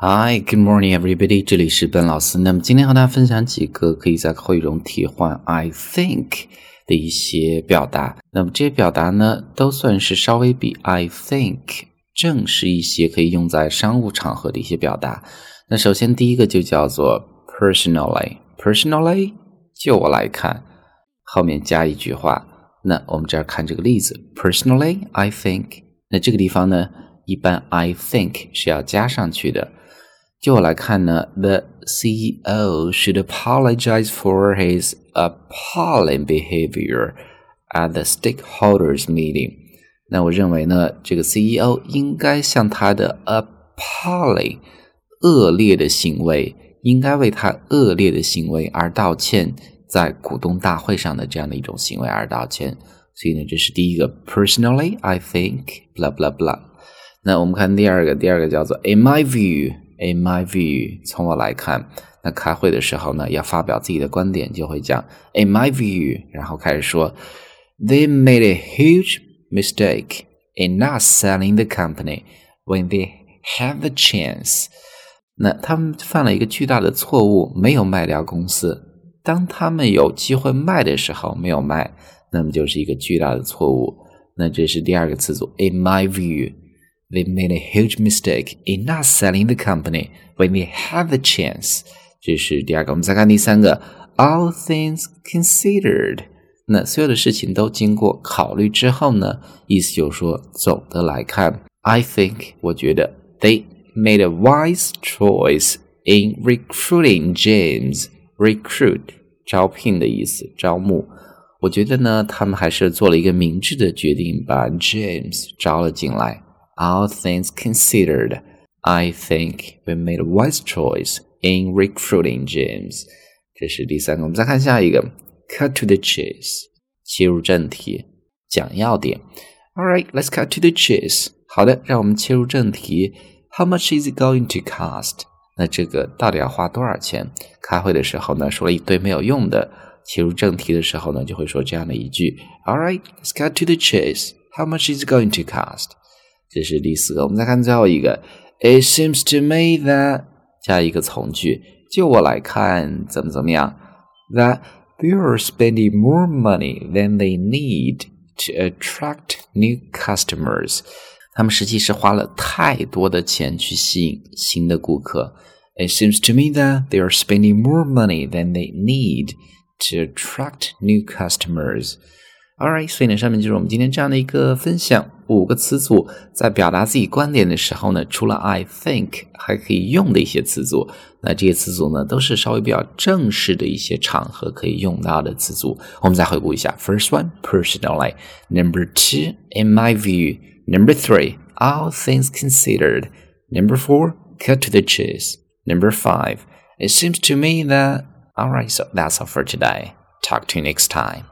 Hi, good morning, everybody. 这里是笨老师。那么今天和大家分享几个可以在口语中替换 I think 的一些表达。那么这些表达呢，都算是稍微比 I think 正式一些，可以用在商务场合的一些表达。那首先第一个就叫做 personally。personally，就我来看，后面加一句话。那我们这儿看这个例子，personally I think。那这个地方呢，一般 I think 是要加上去的。就我来看呢，the CEO should apologize for his appalling behavior at the stakeholders meeting。那我认为呢，这个 CEO 应该向他的 appalling 恶劣的行为，应该为他恶劣的行为而道歉，在股东大会上的这样的一种行为而道歉。所以呢，这是第一个，personally I think blah blah blah。那我们看第二个，第二个叫做 in my view。 In my view，从我来看，那开会的时候呢，要发表自己的观点，就会讲 In my view，然后开始说 They made a huge mistake in not selling the company when they had the chance。那他们犯了一个巨大的错误，没有卖掉公司。当他们有机会卖的时候，没有卖，那么就是一个巨大的错误。那这是第二个词组，In my view。they made a huge mistake in not selling the company when they had the chance。这是第二个。我们再看第三个，all things considered。那所有的事情都经过考虑之后呢，意思就是说，总的来看，I think 我觉得 they made a wise choice in recruiting James. Recruit 招聘的意思，招募。我觉得呢，他们还是做了一个明智的决定，把 James 招了进来。 all things considered, I think we made a wise choice in recruiting James. 这是第三个，我们再看下一个，cut to the chase，切入正题，讲要点。All right, let's cut to the chase. 好的，让我们切入正题。How much is it going to cost？那这个到底要花多少钱？开会的时候呢，说了一堆没有用的。切入正题的时候呢，就会说这样的一句：All right, let's cut to the chase. How much is it going to cost？ 这是第四个，我们再看最后一个。It seems to me that 加一个从句，就我来看，怎么怎么样？That they are spending more money than they need to attract new customers。他们实际是花了太多的钱去吸引新的顾客。It seems to me that they are spending more money than they need to attract new customers。Alright，所以呢，上面就是我们今天这样的一个分享。 五个词组在表达自己观点的时候呢，除了 I think 还可以用的一些词组。那这些词组呢，都是稍微比较正式的一些场合可以用到的词组。我们再回顾一下：First one, personally. Number two, in my view. Number three, all things considered. Number four, cut to the chase. Number five, it seems to me that. Alright, so that's all for today. Talk to you next time.